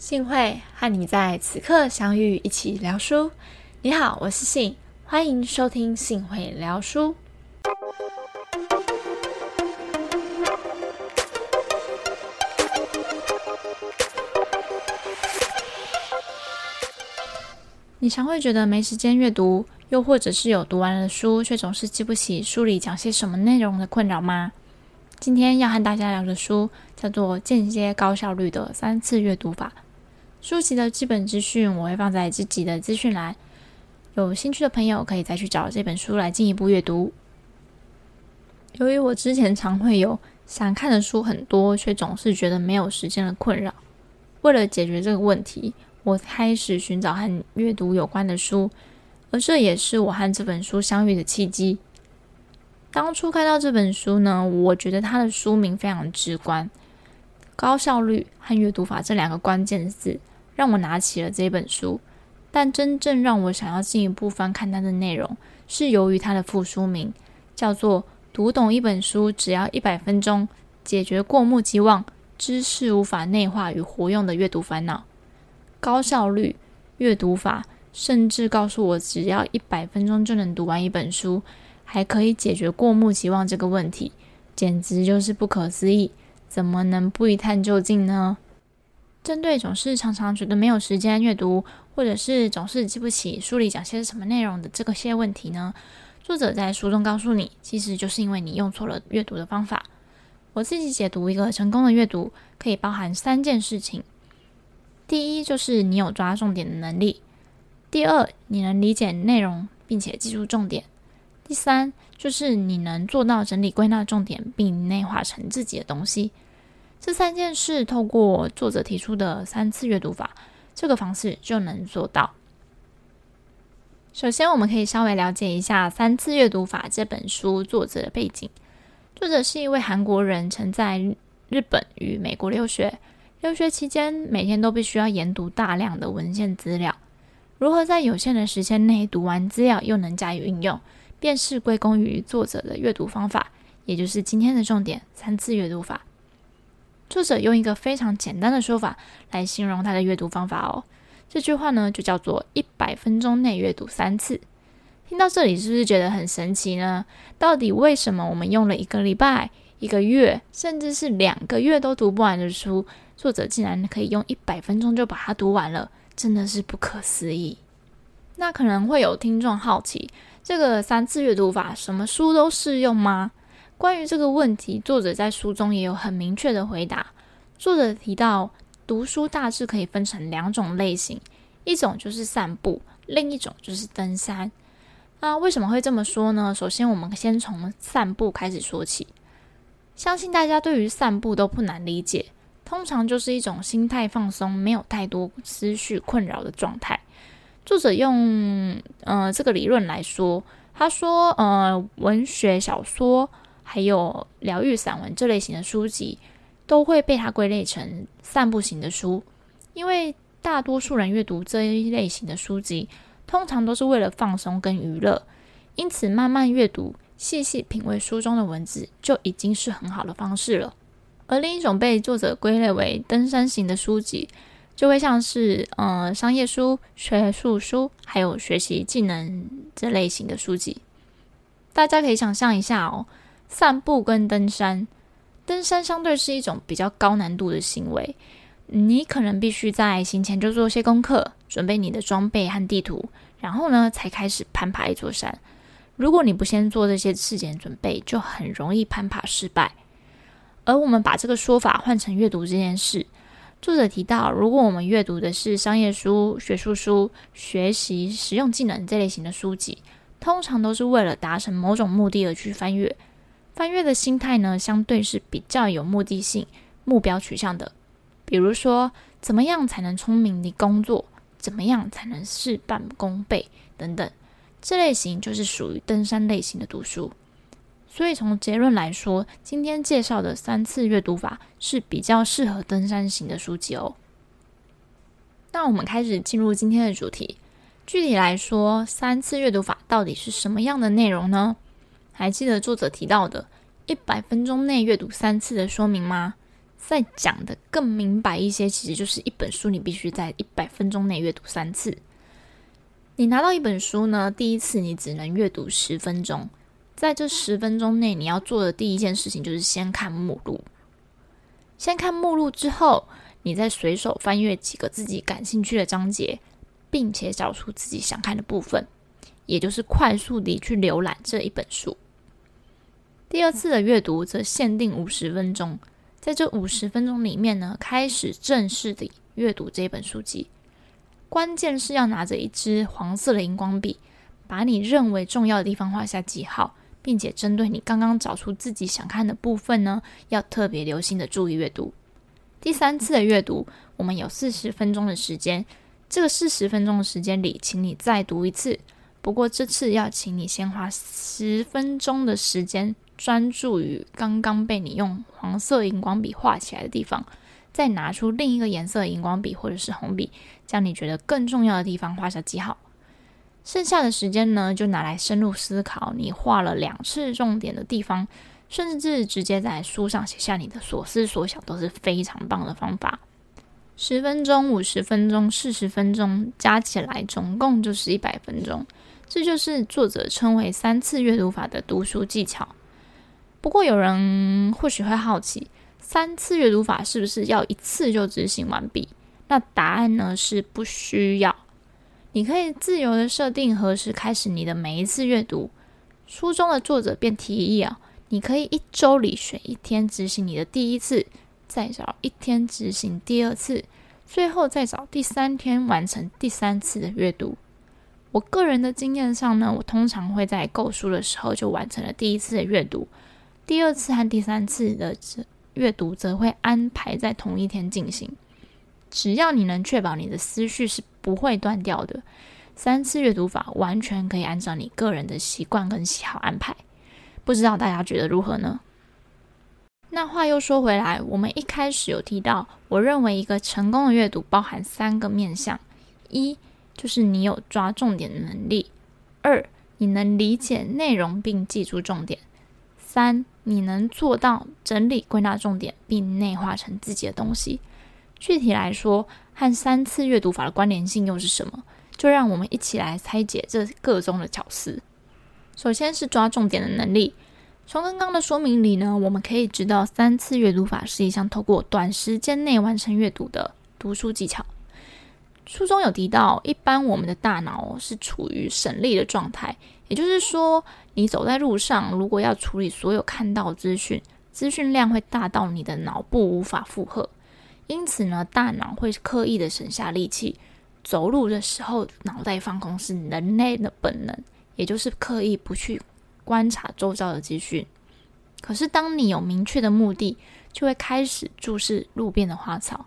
幸会和你在此刻相遇，一起聊书。你好，我是信，欢迎收听幸会聊书。你常会觉得没时间阅读，又或者是有读完了书却总是记不起书里讲些什么内容的困扰吗？今天要和大家聊的书叫做《间接高效率的三次阅读法》。书籍的基本资讯我会放在自己的资讯栏，有兴趣的朋友可以再去找这本书来进一步阅读。由于我之前常会有想看的书很多，却总是觉得没有时间的困扰，为了解决这个问题，我开始寻找和阅读有关的书，而这也是我和这本书相遇的契机。当初看到这本书呢，我觉得它的书名非常直观，“高效率”和“阅读法”这两个关键字让我拿起了这本书。但真正让我想要进一步翻看它的内容，是由于它的副书名叫做“读懂一本书只要一百分钟，解决过目即忘、知识无法内化与活用的阅读烦恼”。高效率阅读法甚至告诉我，只要一百分钟就能读完一本书。还可以解决过目即忘这个问题，简直就是不可思议！怎么能不一探究竟呢？针对总是常常觉得没有时间阅读，或者是总是记不起书里讲些什么内容的这个些问题呢？作者在书中告诉你，其实就是因为你用错了阅读的方法。我自己解读一个成功的阅读，可以包含三件事情：第一，就是你有抓重点的能力；第二，你能理解内容并且记住重点。第三就是你能做到整理归纳重点，并内化成自己的东西。这三件事透过作者提出的三次阅读法这个方式就能做到。首先，我们可以稍微了解一下《三次阅读法》这本书作者的背景。作者是一位韩国人，曾在日本与美国留学。留学期间，每天都必须要研读大量的文献资料。如何在有限的时间内读完资料，又能加以运用？便是归功于作者的阅读方法，也就是今天的重点——三次阅读法。作者用一个非常简单的说法来形容他的阅读方法哦。这句话呢，就叫做“一百分钟内阅读三次”。听到这里，是不是觉得很神奇呢？到底为什么我们用了一个礼拜、一个月，甚至是两个月都读不完的书，作者竟然可以用一百分钟就把它读完了？真的是不可思议。那可能会有听众好奇。这个三次阅读法，什么书都适用吗？关于这个问题，作者在书中也有很明确的回答。作者提到，读书大致可以分成两种类型，一种就是散步，另一种就是登山。那为什么会这么说呢？首先，我们先从散步开始说起。相信大家对于散步都不难理解，通常就是一种心态放松、没有太多思绪困扰的状态。作者用呃这个理论来说，他说呃文学小说还有疗愈散文这类型的书籍都会被它归类成散步型的书，因为大多数人阅读这一类型的书籍，通常都是为了放松跟娱乐，因此慢慢阅读、细细品味书中的文字就已经是很好的方式了。而另一种被作者归类为登山型的书籍。就会像是呃商业书、学术书，还有学习技能这类型的书籍。大家可以想象一下哦，散步跟登山，登山相对是一种比较高难度的行为，你可能必须在行前就做些功课，准备你的装备和地图，然后呢才开始攀爬一座山。如果你不先做这些事前准备，就很容易攀爬失败。而我们把这个说法换成阅读这件事。作者提到，如果我们阅读的是商业书、学术书、学习实用技能这类型的书籍，通常都是为了达成某种目的而去翻阅。翻阅的心态呢，相对是比较有目的性、目标取向的。比如说，怎么样才能聪明的工作？怎么样才能事半功倍？等等，这类型就是属于登山类型的读书。所以从结论来说，今天介绍的三次阅读法是比较适合登山型的书籍哦。那我们开始进入今天的主题。具体来说，三次阅读法到底是什么样的内容呢？还记得作者提到的一百分钟内阅读三次的说明吗？再讲的更明白一些，其实就是一本书你必须在一百分钟内阅读三次。你拿到一本书呢，第一次你只能阅读十分钟，在这十分钟内，你要做的第一件事情就是先看目录。先看目录之后，你再随手翻阅几个自己感兴趣的章节，并且找出自己想看的部分，也就是快速地去浏览这一本书。第二次的阅读则限定五十分钟，在这五十分钟里面呢，开始正式的阅读这本书籍。关键是要拿着一支黄色的荧光笔，把你认为重要的地方画下记号，并且针对你刚刚找出自己想看的部分呢，要特别留心的注意阅读。第三次的阅读，我们有四十分钟的时间，这个四十分钟的时间里，请你再读一次。不过这次要请你先花十分钟的时间，专注于刚刚被你用黄色荧光笔画起来的地方。再拿出另一个颜色荧光笔或者是红笔，将你觉得更重要的地方画下记号。剩下的时间呢，就拿来深入思考你画了两次重点的地方，甚至直接在书上写下你的所思所想，都是非常棒的方法。十分钟、五十分钟、四十分钟，加起来总共就是一百分钟。这就是作者称为三次阅读法的读书技巧。不过，有人或许会好奇。三次阅读法是不是要一次就执行完毕？那答案呢是不需要。你可以自由的设定何时开始你的每一次阅读。书中的作者便提议啊，你可以一周里选一天执行你的第一次，再找一天执行第二次，最后再找第三天完成第三次的阅读。我个人的经验上呢，我通常会在购书的时候就完成了第一次的阅读，第二次和第三次的阅读则会安排在同一天进行，只要你能确保你的思绪是不会断掉的，三次阅读法完全可以按照你个人的习惯跟喜好安排。不知道大家觉得如何呢？那话又说回来，我们一开始有提到，我认为一个成功的阅读包含三个面向：一就是你有抓重点的能力；二你能理解内容并记住重点；三。你能做到整理归纳重点，并内化成自己的东西。具体来说，和三次阅读法的关联性又是什么？就让我们一起来拆解这个中的巧思。首先是抓重点的能力。从刚刚的说明里呢，我们可以知道，三次阅读法是一项透过短时间内完成阅读的读书技巧。书中有提到，一般我们的大脑是处于省力的状态，也就是说，你走在路上，如果要处理所有看到资讯，资讯量会大到你的脑部无法负荷，因此呢，大脑会刻意的省下力气。走路的时候，脑袋放空是人类的本能，也就是刻意不去观察周遭的资讯。可是，当你有明确的目的，就会开始注视路边的花草。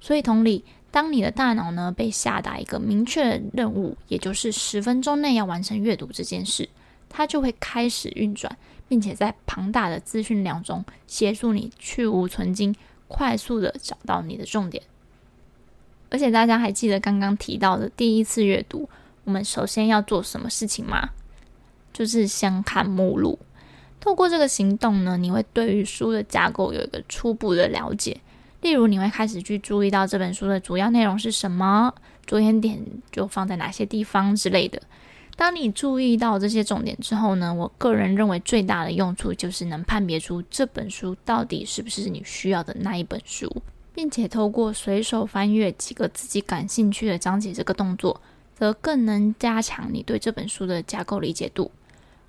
所以，同理。当你的大脑呢被下达一个明确任务，也就是十分钟内要完成阅读这件事，它就会开始运转，并且在庞大的资讯量中协助你去无存精，快速的找到你的重点。而且大家还记得刚刚提到的第一次阅读，我们首先要做什么事情吗？就是先看目录。透过这个行动呢，你会对于书的架构有一个初步的了解。例如，你会开始去注意到这本书的主要内容是什么，着眼点就放在哪些地方之类的。当你注意到这些重点之后呢，我个人认为最大的用处就是能判别出这本书到底是不是你需要的那一本书，并且透过随手翻阅几个自己感兴趣的章节这个动作，则更能加强你对这本书的架构理解度。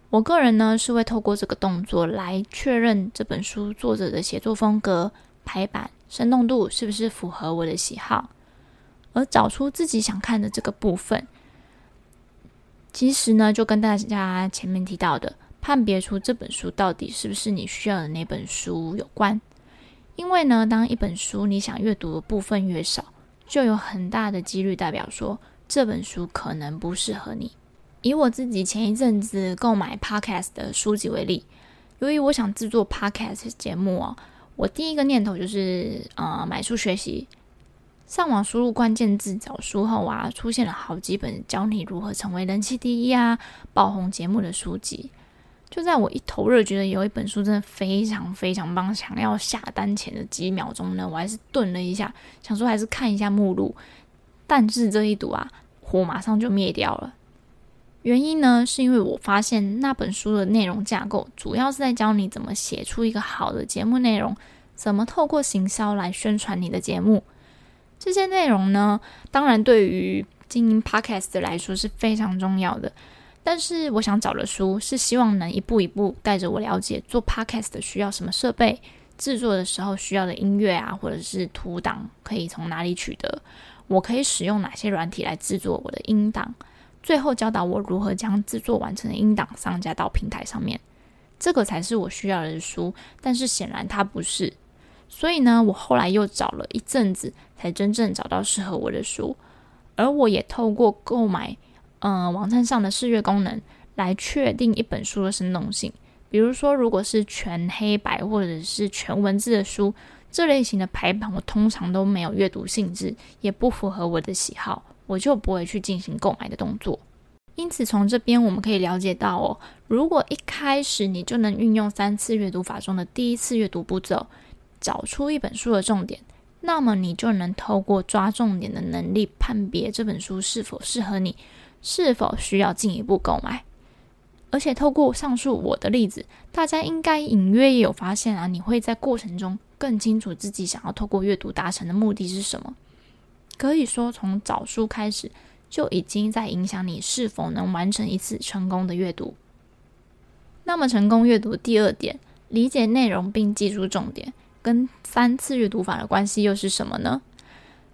我个人呢是会透过这个动作来确认这本书作者的写作风格、排版。生动度是不是符合我的喜好？而找出自己想看的这个部分，其实呢，就跟大家前面提到的，判别出这本书到底是不是你需要的那本书有关。因为呢，当一本书你想阅读的部分越少，就有很大的几率代表说这本书可能不适合你。以我自己前一阵子购买 Podcast 的书籍为例，由于我想制作 Podcast 节目哦。我第一个念头就是，呃，买书学习。上网输入关键字找书后啊，出现了好几本教你如何成为人气第一啊、爆红节目的书籍。就在我一头热，觉得有一本书真的非常非常棒，想要下单前的几秒钟呢，我还是顿了一下，想说还是看一下目录。但是这一读啊，火马上就灭掉了。原因呢，是因为我发现那本书的内容架构主要是在教你怎么写出一个好的节目内容，怎么透过行销来宣传你的节目。这些内容呢，当然对于经营 Podcast 来说是非常重要的。但是我想找的书是希望能一步一步带着我了解做 podcast 需要什么设备，制作的时候需要的音乐啊，或者是图档可以从哪里取得，我可以使用哪些软体来制作我的音档，最后教导我如何将制作完成的音档上架到平台上面，这个才是我需要的书。但是显然它不是，所以呢，我后来又找了一阵子，才真正找到适合我的书，而我也透过购买。嗯，网站上的视阅功能来确定一本书的生动性。比如说，如果是全黑白或者是全文字的书，这类型的排版我通常都没有阅读性质，也不符合我的喜好，我就不会去进行购买的动作。因此，从这边我们可以了解到哦，如果一开始你就能运用三次阅读法中的第一次阅读步骤，找出一本书的重点，那么你就能透过抓重点的能力，判别这本书是否适合你。是否需要进一步购买？而且透过上述我的例子，大家应该隐约也有发现啊，你会在过程中更清楚自己想要透过阅读达成的目的是什么。可以说，从找书开始就已经在影响你是否能完成一次成功的阅读。那么，成功阅读第二点，理解内容并记住重点，跟三次阅读法的关系又是什么呢？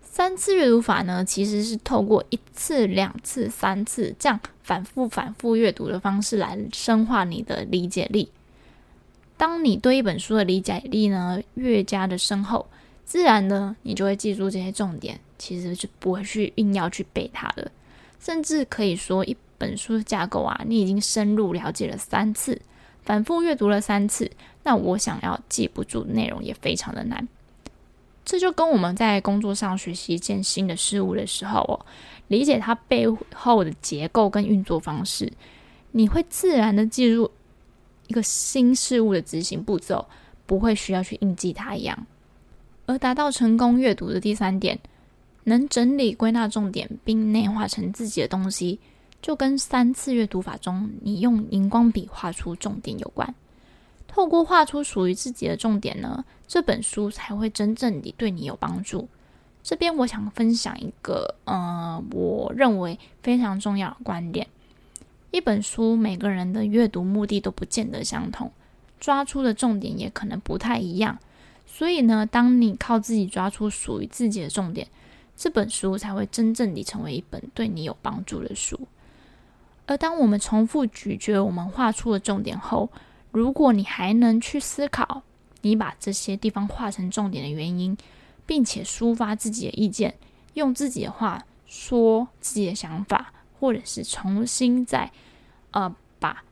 三次阅读法呢，其实是透过一次、两次、三次这样反复、反复阅读的方式来深化你的理解力。当你对一本书的理解力呢越加的深厚，自然呢你就会记住这些重点，其实是不会去硬要去背它的。甚至可以说，一本书的架构啊，你已经深入了解了三次，反复阅读了三次，那我想要记不住内容也非常的难。这就跟我们在工作上学习一件新的事物的时候哦，理解它背后的结构跟运作方式，你会自然的记住一个新事物的执行步骤，不会需要去印记它一样。而达到成功阅读的第三点，能整理归纳重点并内化成自己的东西，就跟三次阅读法中你用荧光笔画出重点有关。透过画出属于自己的重点呢，这本书才会真正的对你有帮助。这边我想分享一个，呃，我认为非常重要的观点：一本书每个人的阅读目的都不见得相同，抓出的重点也可能不太一样。所以呢，当你靠自己抓出属于自己的重点，这本书才会真正地成为一本对你有帮助的书。而当我们重复咀嚼我们画出的重点后，如果你还能去思考，你把这些地方画成重点的原因，并且抒发自己的意见，用自己的话说自己的想法，或者是重新再呃把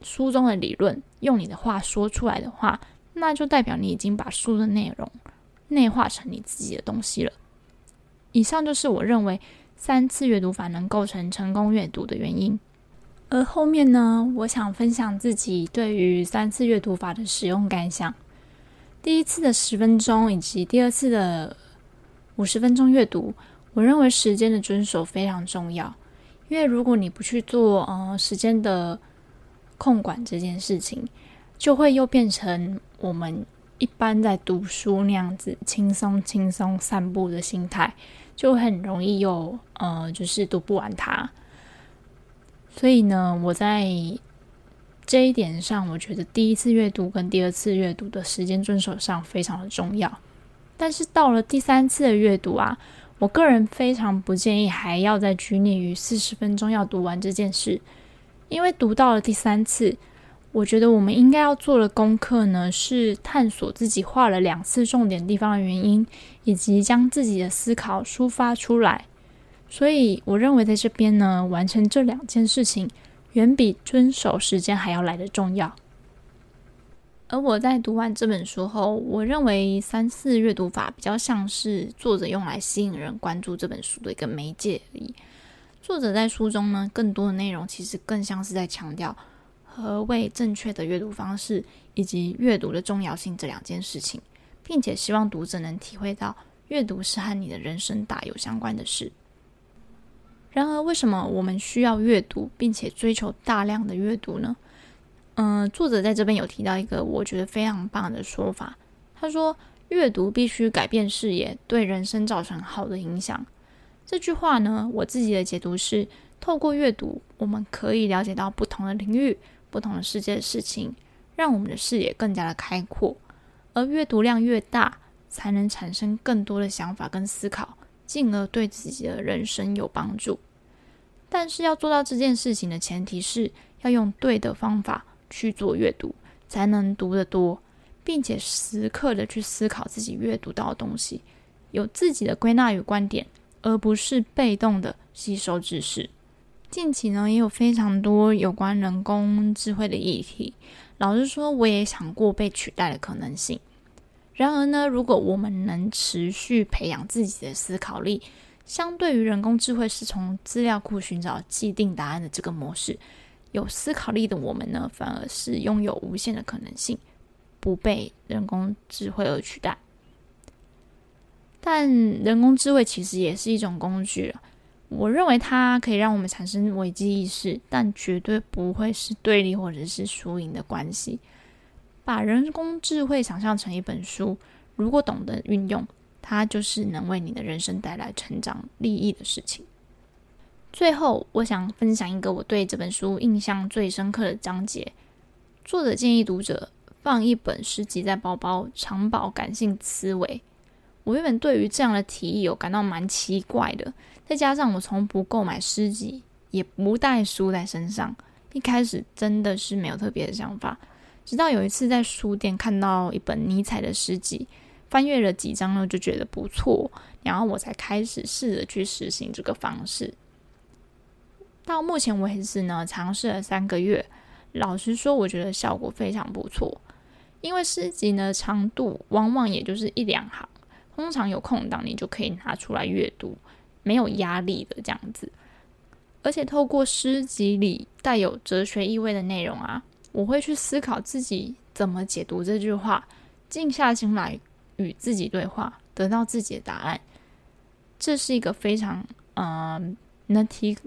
书中的理论用你的话说出来的话，那就代表你已经把书的内容内化成你自己的东西了。以上就是我认为三次阅读法能构成成功阅读的原因。而后面呢，我想分享自己对于三次阅读法的使用感想。第一次的十分钟以及第二次的五十分钟阅读，我认为时间的遵守非常重要。因为如果你不去做呃时间的控管这件事情，就会又变成我们一般在读书那样子轻松轻松散步的心态，就很容易又呃就是读不完它。所以呢，我在这一点上，我觉得第一次阅读跟第二次阅读的时间遵守上非常的重要。但是到了第三次的阅读啊，我个人非常不建议还要再拘泥于四十分钟要读完这件事，因为读到了第三次，我觉得我们应该要做的功课呢，是探索自己画了两次重点地方的原因，以及将自己的思考抒发出来。所以，我认为在这边呢，完成这两件事情，远比遵守时间还要来的重要。而我在读完这本书后，我认为三次阅读法比较像是作者用来吸引人关注这本书的一个媒介而已。作者在书中呢，更多的内容其实更像是在强调何谓正确的阅读方式以及阅读的重要性这两件事情，并且希望读者能体会到阅读是和你的人生大有相关的事。然而，为什么我们需要阅读，并且追求大量的阅读呢？嗯，作者在这边有提到一个我觉得非常棒的说法，他说：“阅读必须改变视野，对人生造成好的影响。”这句话呢，我自己的解读是：透过阅读，我们可以了解到不同的领域、不同的世界的事情，让我们的视野更加的开阔。而阅读量越大，才能产生更多的想法跟思考。进而对自己的人生有帮助，但是要做到这件事情的前提是要用对的方法去做阅读，才能读得多，并且时刻的去思考自己阅读到的东西，有自己的归纳与观点，而不是被动的吸收知识。近期呢，也有非常多有关人工智慧的议题，老实说，我也想过被取代的可能性。然而呢，如果我们能持续培养自己的思考力，相对于人工智慧是从资料库寻找既定答案的这个模式，有思考力的我们呢，反而是拥有无限的可能性，不被人工智慧而取代。但人工智慧其实也是一种工具，我认为它可以让我们产生危机意识，但绝对不会是对立或者是输赢的关系。把人工智慧想象成一本书，如果懂得运用，它就是能为你的人生带来成长利益的事情。最后，我想分享一个我对这本书印象最深刻的章节。作者建议读者放一本诗集在包包，常保感性思维。我原本对于这样的提议有感到蛮奇怪的，再加上我从不购买诗集，也不带书在身上，一开始真的是没有特别的想法。直到有一次在书店看到一本尼采的诗集，翻阅了几章呢，就觉得不错，然后我才开始试着去实行这个方式。到目前为止呢，尝试了三个月，老实说，我觉得效果非常不错。因为诗集呢长度往往也就是一两行，通常有空档你就可以拿出来阅读，没有压力的这样子。而且透过诗集里带有哲学意味的内容啊。我会去思考自己怎么解读这句话，静下心来与自己对话，得到自己的答案。这是一个非常嗯能提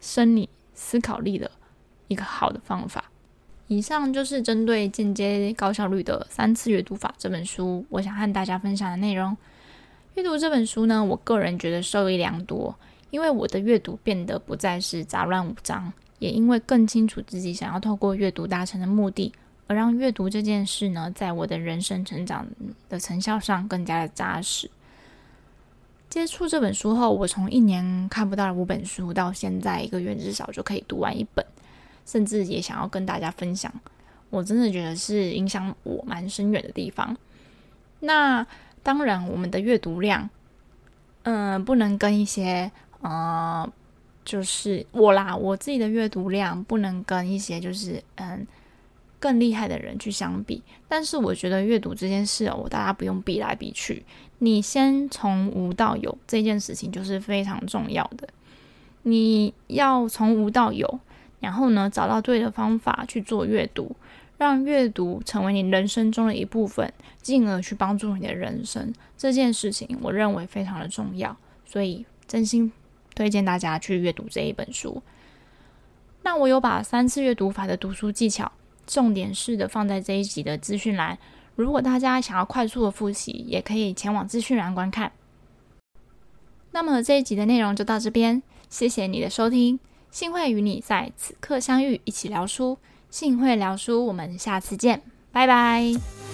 升你思考力的一个好的方法。以上就是针对间接高效率的三次阅读法这本书，我想和大家分享的内容。阅读这本书呢，我个人觉得受益良多，因为我的阅读变得不再是杂乱无章。也因为更清楚自己想要透过阅读达成的目的，而让阅读这件事呢，在我的人生成长的成效上更加的扎实。接触这本书后，我从一年看不到五本书，到现在一个月至少就可以读完一本，甚至也想要跟大家分享。我真的觉得是影响我蛮深远的地方。那当然，我们的阅读量，嗯，不能跟一些呃。就是我啦，我自己的阅读量不能跟一些就是嗯更厉害的人去相比。但是我觉得阅读这件事哦，大家不用比来比去，你先从无到有这件事情就是非常重要的。你要从无到有，然后呢找到对的方法去做阅读，让阅读成为你人生中的一部分，进而去帮助你的人生。这件事情我认为非常的重要，所以真心。推荐大家去阅读这一本书。那我有把三次阅读法的读书技巧重点式的放在这一集的资讯栏，如果大家想要快速的复习，也可以前往资讯栏观看。那么这一集的内容就到这边，谢谢你的收听。幸会与你在此刻相遇，一起聊书。幸会聊书，我们下次见，拜拜。